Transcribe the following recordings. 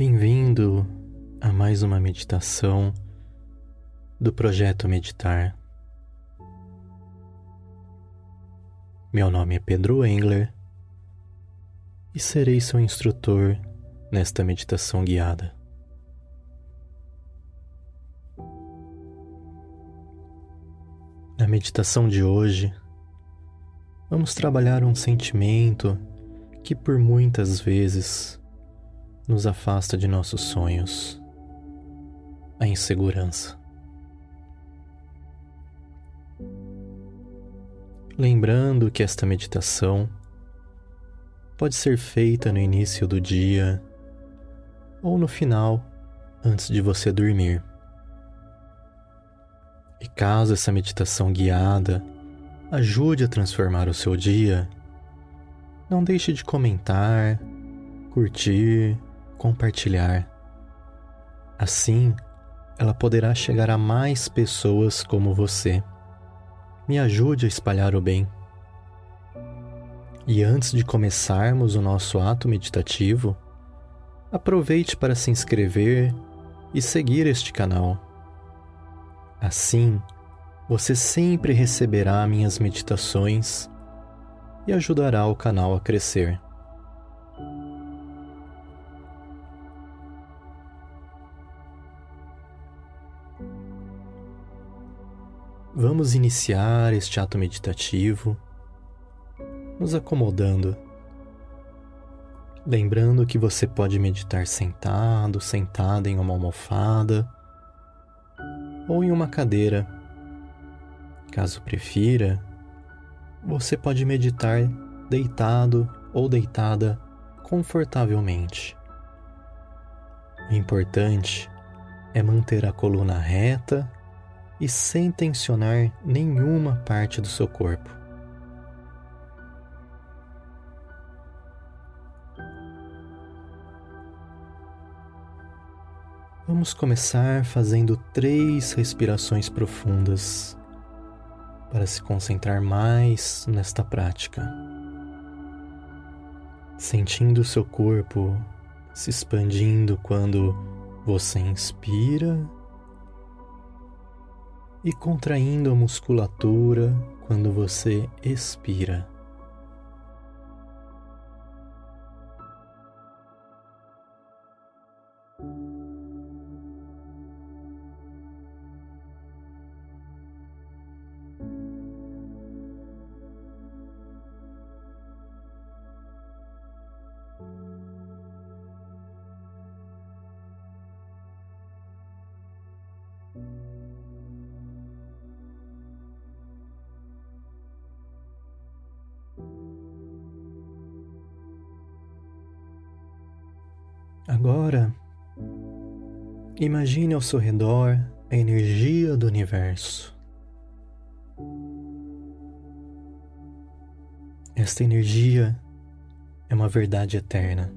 Bem-vindo a mais uma meditação do projeto Meditar. Meu nome é Pedro Engler e serei seu instrutor nesta meditação guiada. Na meditação de hoje, vamos trabalhar um sentimento que por muitas vezes nos afasta de nossos sonhos, a insegurança. Lembrando que esta meditação pode ser feita no início do dia ou no final, antes de você dormir. E caso essa meditação guiada ajude a transformar o seu dia, não deixe de comentar, curtir compartilhar. Assim, ela poderá chegar a mais pessoas como você. Me ajude a espalhar o bem. E antes de começarmos o nosso ato meditativo, aproveite para se inscrever e seguir este canal. Assim, você sempre receberá minhas meditações e ajudará o canal a crescer. Vamos iniciar este ato meditativo nos acomodando. Lembrando que você pode meditar sentado, sentada em uma almofada ou em uma cadeira. Caso prefira, você pode meditar deitado ou deitada confortavelmente. O importante é manter a coluna reta e sem tensionar nenhuma parte do seu corpo. Vamos começar fazendo três respirações profundas para se concentrar mais nesta prática. Sentindo o seu corpo se expandindo quando você inspira e contraindo a musculatura quando você expira. Agora, imagine ao seu redor a energia do universo. Esta energia é uma verdade eterna.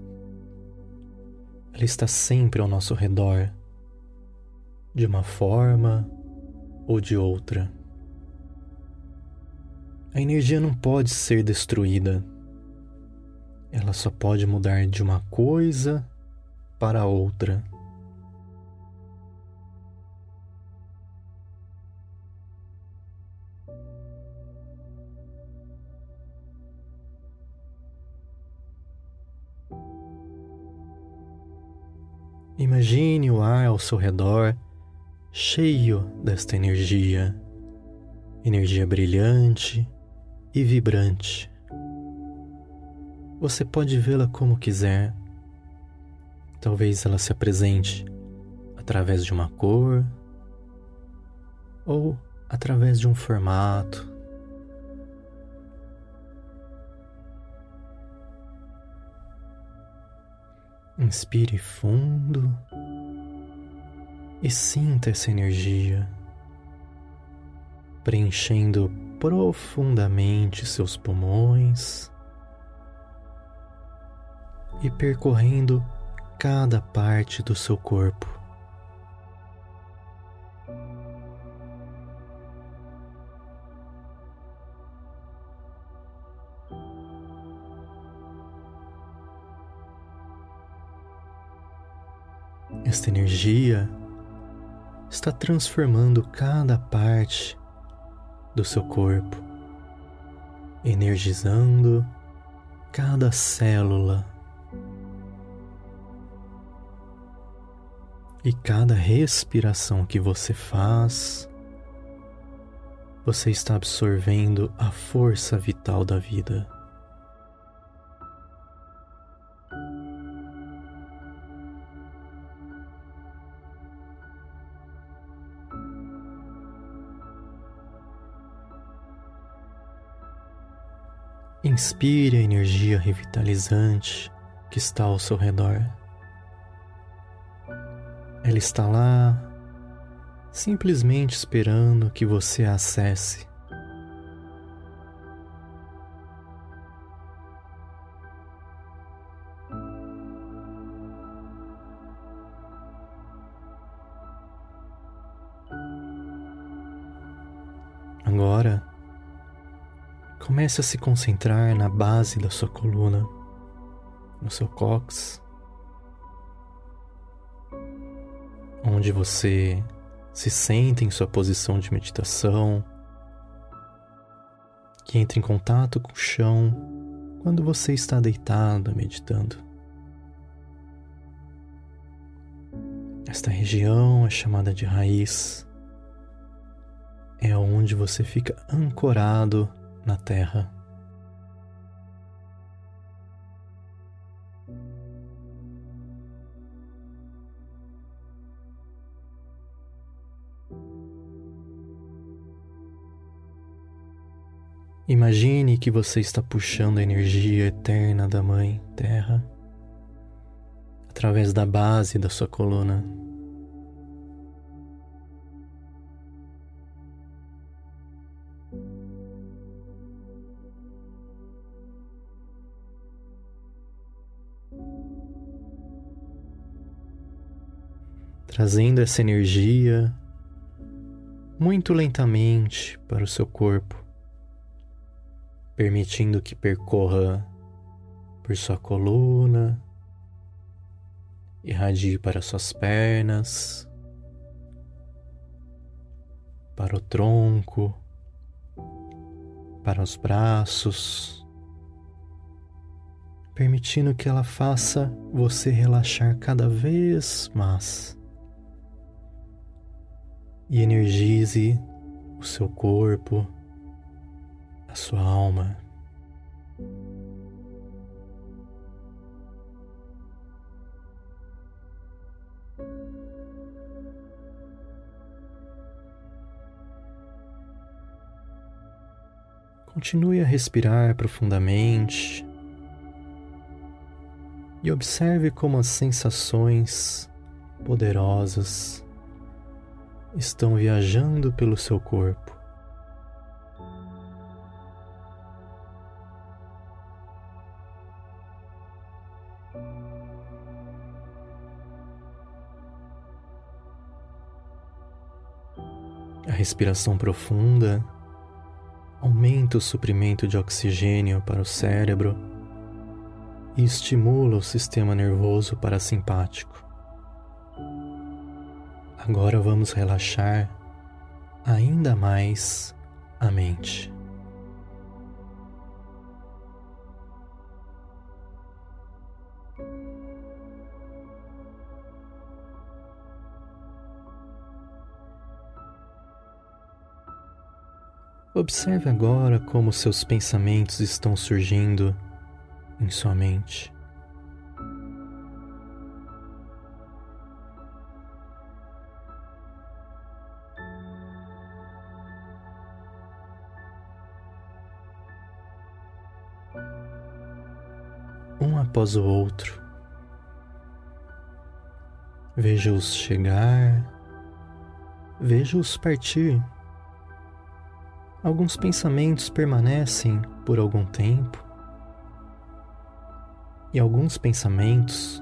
Ela está sempre ao nosso redor, de uma forma ou de outra. A energia não pode ser destruída. Ela só pode mudar de uma coisa para outra. Imagine o ar ao seu redor cheio desta energia, energia brilhante e vibrante. Você pode vê-la como quiser Talvez ela se apresente através de uma cor ou através de um formato. Inspire fundo e sinta essa energia preenchendo profundamente seus pulmões e percorrendo cada parte do seu corpo. Esta energia está transformando cada parte do seu corpo, energizando cada célula e cada respiração que você faz, você está absorvendo a força vital da vida. Inspire a energia revitalizante que está ao seu redor. Ela está lá, simplesmente esperando que você a acesse. Agora, comece a se concentrar na base da sua coluna, no seu cóccix. Onde você se sente em sua posição de meditação, que entra em contato com o chão quando você está deitado meditando. Esta região é chamada de raiz. É onde você fica ancorado na terra. Imagine que você está puxando a energia eterna da Mãe Terra através da base da sua coluna. Trazendo essa energia muito lentamente para o seu corpo permitindo que percorra por sua coluna, irradie para suas pernas, para o tronco, para os braços, permitindo que ela faça você relaxar cada vez mais. E energize o seu corpo a sua alma. Continue a respirar profundamente e observe como as sensações poderosas estão viajando pelo seu corpo. Respiração profunda aumenta o suprimento de oxigênio para o cérebro e estimula o sistema nervoso parasimpático. Agora vamos relaxar ainda mais a mente. Observe agora como seus pensamentos estão surgindo em sua mente. Um após o outro. Veja-os chegar, veja-os partir alguns pensamentos permanecem por algum tempo e alguns pensamentos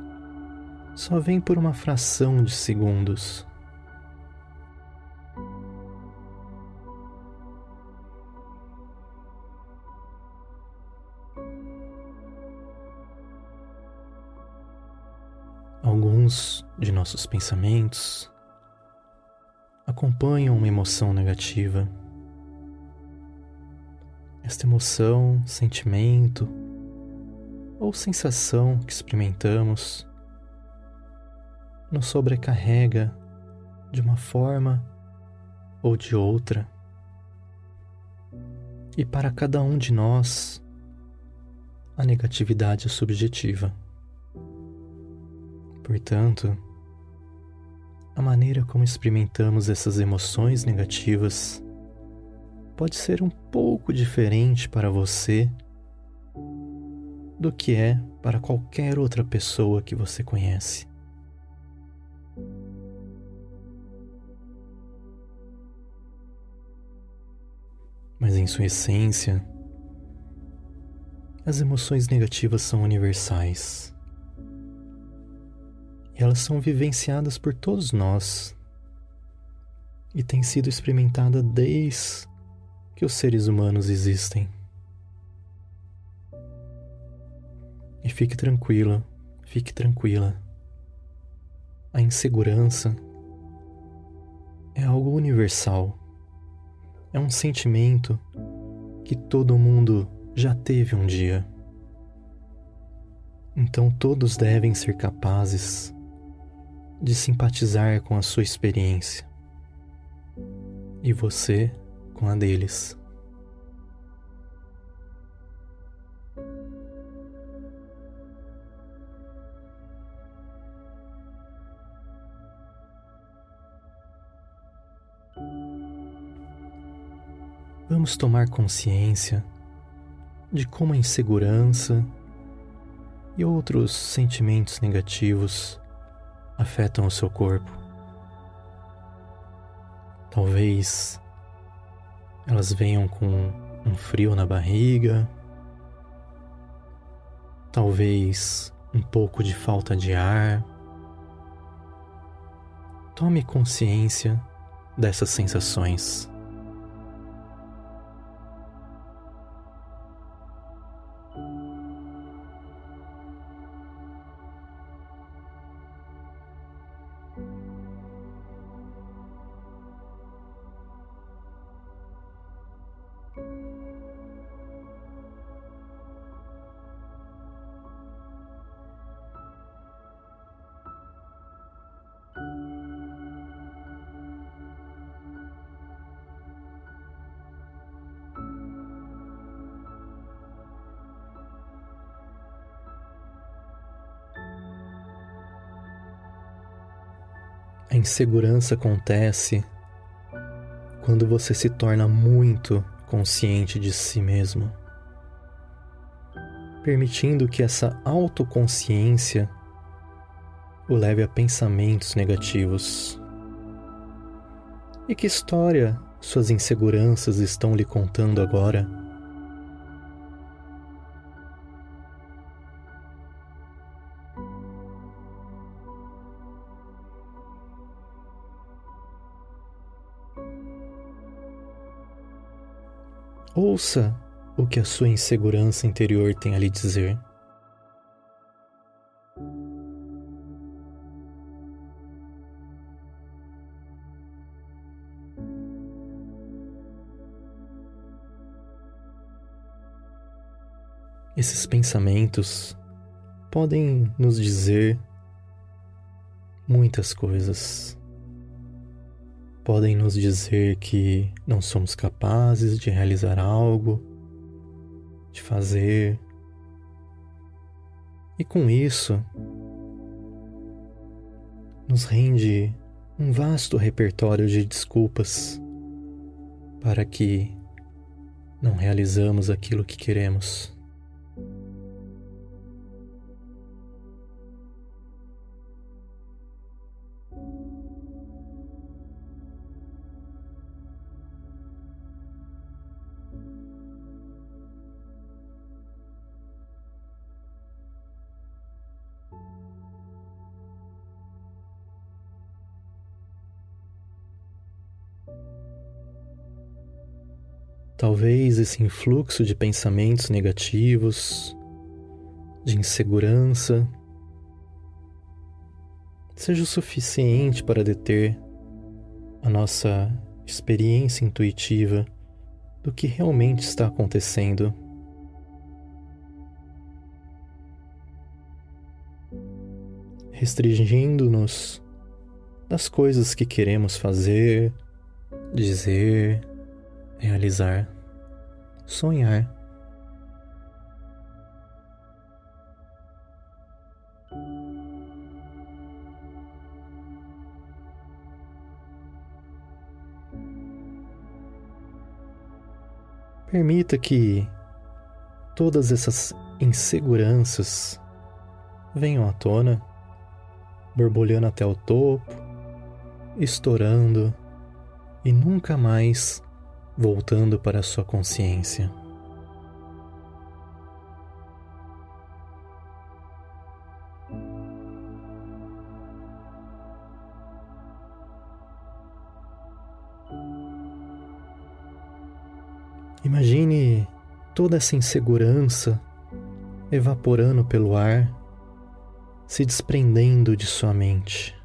só vêm por uma fração de segundos. Alguns de nossos pensamentos acompanham uma emoção negativa. Esta emoção, sentimento ou sensação que experimentamos nos sobrecarrega de uma forma ou de outra. E para cada um de nós, a negatividade é subjetiva. Portanto, a maneira como experimentamos essas emoções negativas pode ser um pouco diferente para você do que é para qualquer outra pessoa que você conhece. Mas em sua essência, as emoções negativas são universais. E elas são vivenciadas por todos nós e têm sido experimentada desde que os seres humanos existem. E fique tranquila, fique tranquila. A insegurança é algo universal. É um sentimento que todo mundo já teve um dia. Então todos devem ser capazes de simpatizar com a sua experiência e você com a deles. Vamos tomar consciência de como a insegurança e outros sentimentos negativos afetam o seu corpo. Talvez elas venham com um frio na barriga, talvez um pouco de falta de ar. Tome consciência dessas sensações. A insegurança acontece quando você se torna muito consciente de si mesmo, permitindo que essa autoconsciência o leve a pensamentos negativos. E que história suas inseguranças estão lhe contando agora? Ouça o que a sua insegurança interior tem a lhe dizer. Esses pensamentos podem nos dizer muitas coisas podem nos dizer que não somos capazes de realizar algo, de fazer. E com isso, nos rende um vasto repertório de desculpas para que não realizamos aquilo que queremos. Talvez esse influxo de pensamentos negativos, de insegurança, seja o suficiente para deter a nossa experiência intuitiva do que realmente está acontecendo. Restringindo-nos das coisas que queremos fazer, dizer, realizar, sonhar. Permita que todas essas inseguranças venham à tona, borbulhando até o topo, estourando e nunca mais voltando para sua consciência. Imagine toda essa insegurança evaporando pelo ar, se desprendendo de sua mente.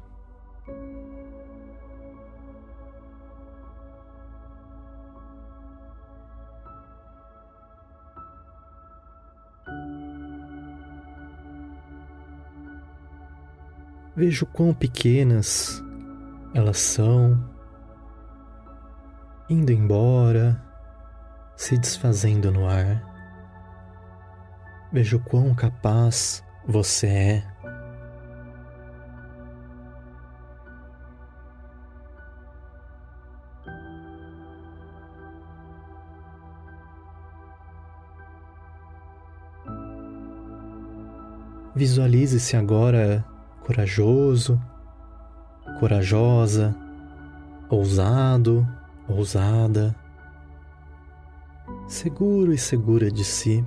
Vejo quão pequenas elas são, indo embora, se desfazendo no ar. Vejo quão capaz você é. Visualize-se agora corajoso, corajosa, ousado, ousada seguro e segura de si.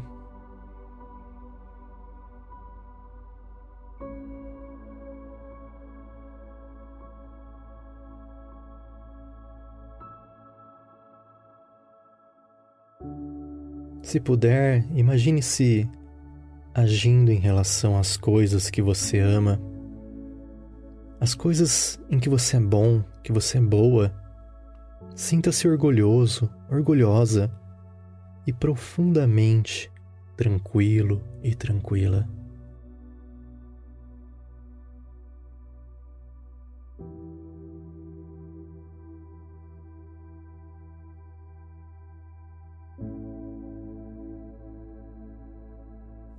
Se puder, imagine-se agindo em relação às coisas que você ama, as coisas em que você é bom, que você é boa. Sinta-se orgulhoso, orgulhosa e profundamente tranquilo e tranquila.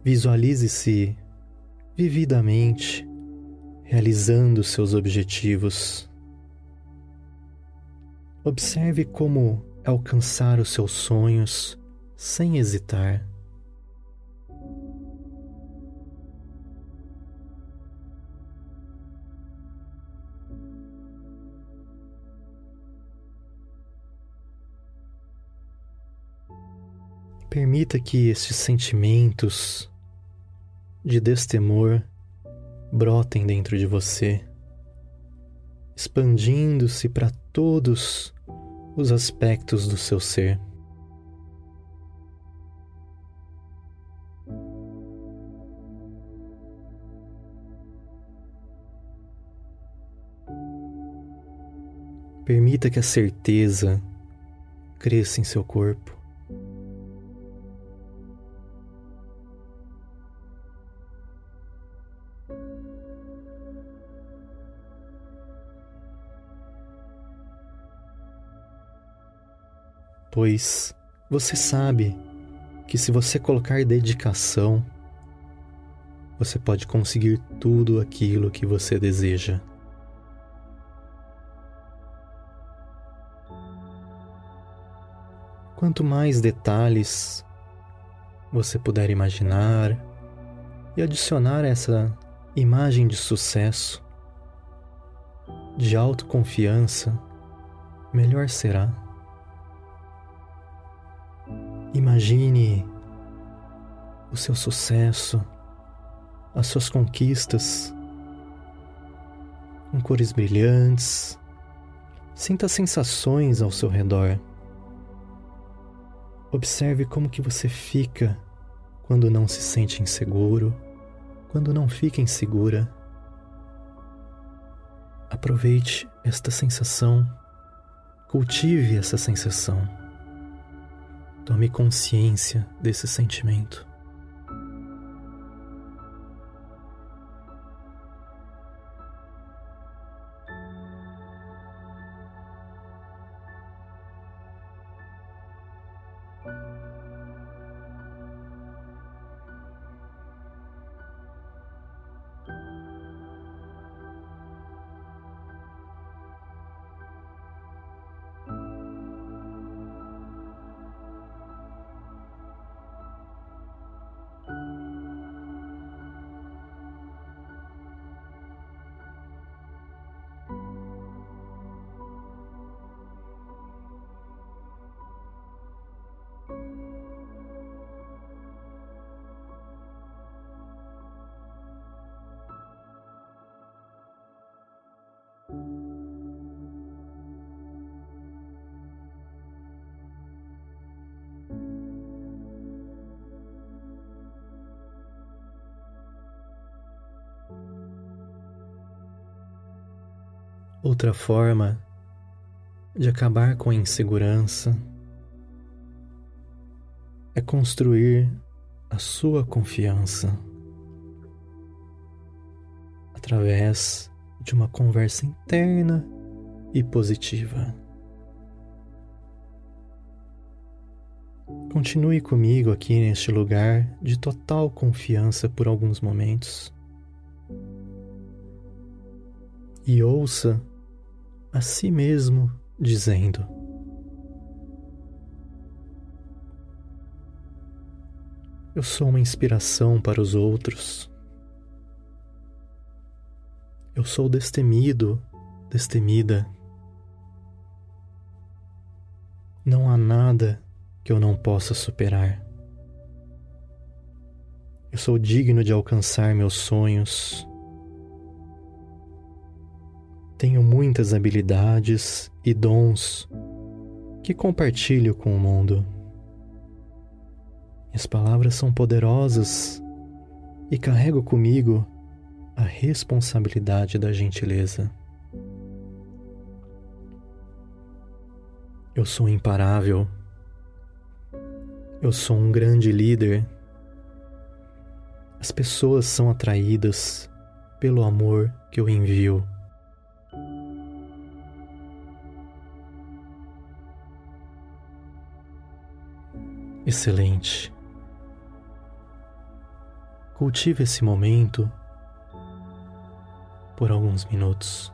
Visualize-se vividamente realizando seus objetivos. Observe como alcançar os seus sonhos sem hesitar. Permita que estes sentimentos de destemor brotem dentro de você, expandindo-se para todos os aspectos do seu ser. Permita que a certeza cresça em seu corpo. Pois você sabe que se você colocar dedicação, você pode conseguir tudo aquilo que você deseja. Quanto mais detalhes você puder imaginar e adicionar essa imagem de sucesso, de autoconfiança, melhor será. Imagine o seu sucesso, as suas conquistas, com cores brilhantes. Sinta sensações ao seu redor. Observe como que você fica quando não se sente inseguro, quando não fica insegura. Aproveite esta sensação, cultive essa sensação. Tome consciência desse sentimento. Outra forma de acabar com a insegurança é construir a sua confiança através de uma conversa interna e positiva. Continue comigo aqui neste lugar de total confiança por alguns momentos e ouça a si mesmo, dizendo: Eu sou uma inspiração para os outros. Eu sou destemido, destemida. Não há nada que eu não possa superar. Eu sou digno de alcançar meus sonhos. Tenho muitas habilidades e dons que compartilho com o mundo. Minhas palavras são poderosas e carrego comigo a responsabilidade da gentileza. Eu sou imparável. Eu sou um grande líder. As pessoas são atraídas pelo amor que eu envio. Excelente. Cultive esse momento por alguns minutos.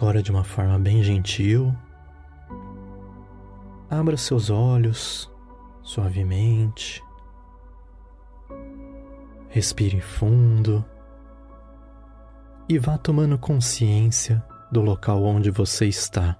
Agora, de uma forma bem gentil, abra seus olhos suavemente, respire fundo. E vá tomando consciência do local onde você está.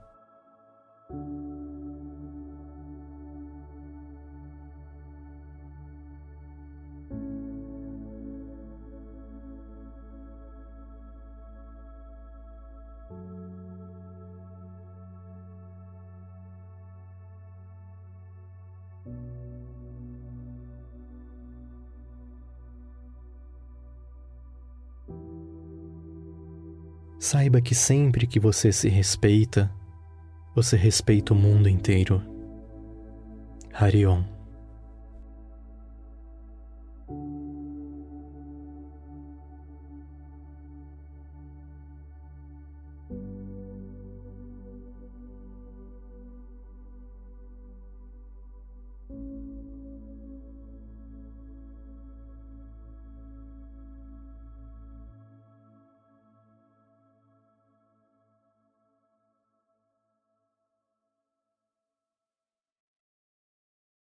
Saiba que sempre que você se respeita, você respeita o mundo inteiro. Harion.